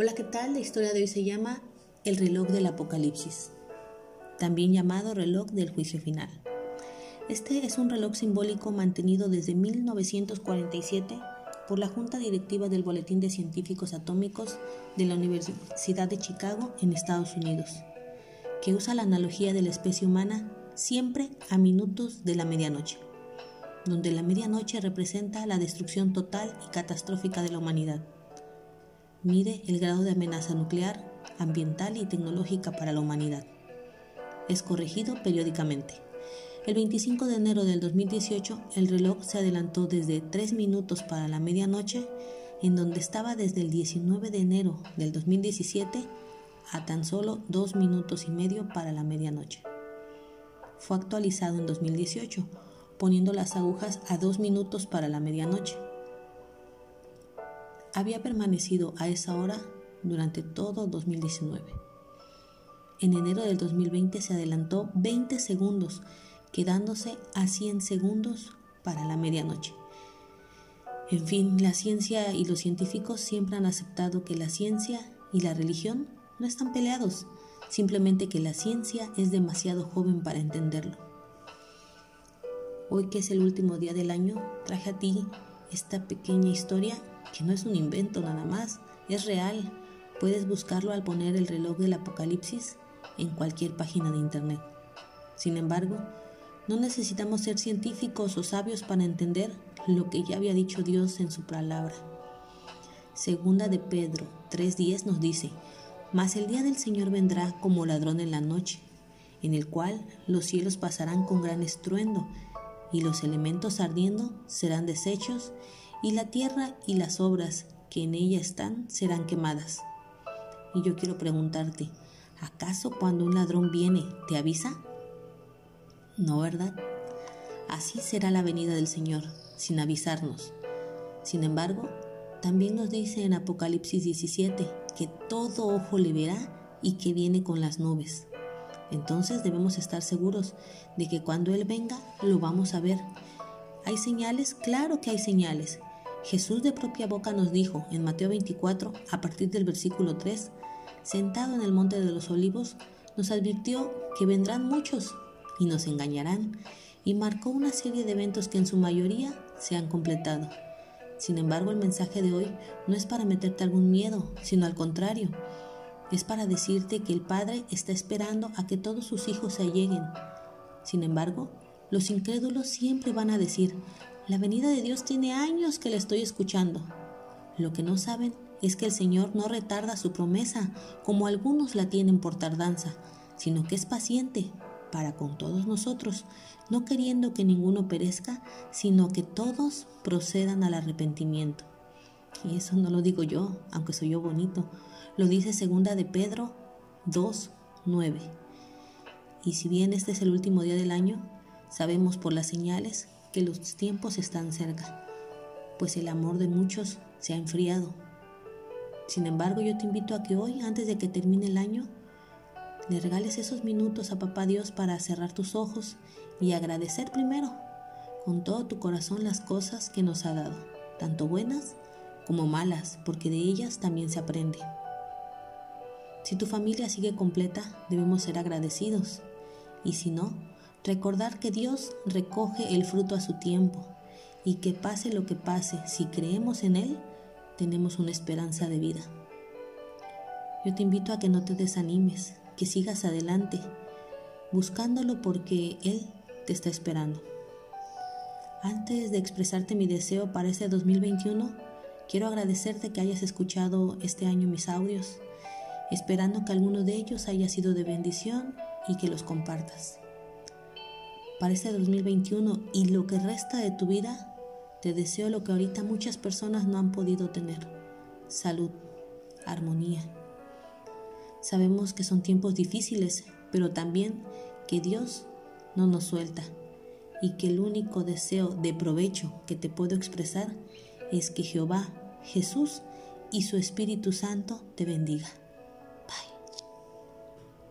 Hola, ¿qué tal? La historia de hoy se llama El reloj del Apocalipsis, también llamado reloj del juicio final. Este es un reloj simbólico mantenido desde 1947 por la Junta Directiva del Boletín de Científicos Atómicos de la Universidad de Chicago en Estados Unidos, que usa la analogía de la especie humana siempre a minutos de la medianoche, donde la medianoche representa la destrucción total y catastrófica de la humanidad mide el grado de amenaza nuclear, ambiental y tecnológica para la humanidad. Es corregido periódicamente. El 25 de enero del 2018, el reloj se adelantó desde 3 minutos para la medianoche, en donde estaba desde el 19 de enero del 2017 a tan solo 2 minutos y medio para la medianoche. Fue actualizado en 2018, poniendo las agujas a 2 minutos para la medianoche había permanecido a esa hora durante todo 2019. En enero del 2020 se adelantó 20 segundos, quedándose a 100 segundos para la medianoche. En fin, la ciencia y los científicos siempre han aceptado que la ciencia y la religión no están peleados, simplemente que la ciencia es demasiado joven para entenderlo. Hoy que es el último día del año, traje a ti esta pequeña historia que no es un invento nada más, es real. Puedes buscarlo al poner el reloj del apocalipsis en cualquier página de internet. Sin embargo, no necesitamos ser científicos o sabios para entender lo que ya había dicho Dios en su palabra. Segunda de Pedro 3.10 nos dice, Mas el día del Señor vendrá como ladrón en la noche, en el cual los cielos pasarán con gran estruendo, y los elementos ardiendo serán deshechos, y la tierra y las obras que en ella están serán quemadas. Y yo quiero preguntarte, ¿acaso cuando un ladrón viene te avisa? No, ¿verdad? Así será la venida del Señor, sin avisarnos. Sin embargo, también nos dice en Apocalipsis 17 que todo ojo le verá y que viene con las nubes. Entonces debemos estar seguros de que cuando Él venga lo vamos a ver. ¿Hay señales? Claro que hay señales. Jesús de propia boca nos dijo en Mateo 24, a partir del versículo 3, sentado en el monte de los olivos, nos advirtió que vendrán muchos y nos engañarán, y marcó una serie de eventos que en su mayoría se han completado. Sin embargo, el mensaje de hoy no es para meterte algún miedo, sino al contrario, es para decirte que el Padre está esperando a que todos sus hijos se alleguen. Sin embargo, los incrédulos siempre van a decir, la venida de Dios tiene años que le estoy escuchando. Lo que no saben es que el Señor no retarda su promesa como algunos la tienen por tardanza, sino que es paciente para con todos nosotros, no queriendo que ninguno perezca, sino que todos procedan al arrepentimiento. Y eso no lo digo yo, aunque soy yo bonito, lo dice segunda de Pedro 2, 9. Y si bien este es el último día del año, sabemos por las señales que los tiempos están cerca, pues el amor de muchos se ha enfriado. Sin embargo, yo te invito a que hoy, antes de que termine el año, le regales esos minutos a Papá Dios para cerrar tus ojos y agradecer primero con todo tu corazón las cosas que nos ha dado, tanto buenas como malas, porque de ellas también se aprende. Si tu familia sigue completa, debemos ser agradecidos, y si no, Recordar que Dios recoge el fruto a su tiempo y que pase lo que pase, si creemos en Él, tenemos una esperanza de vida. Yo te invito a que no te desanimes, que sigas adelante, buscándolo porque Él te está esperando. Antes de expresarte mi deseo para este 2021, quiero agradecerte que hayas escuchado este año mis audios, esperando que alguno de ellos haya sido de bendición y que los compartas para este 2021 y lo que resta de tu vida, te deseo lo que ahorita muchas personas no han podido tener, salud, armonía. Sabemos que son tiempos difíciles, pero también que Dios no nos suelta y que el único deseo de provecho que te puedo expresar es que Jehová, Jesús y su Espíritu Santo te bendiga.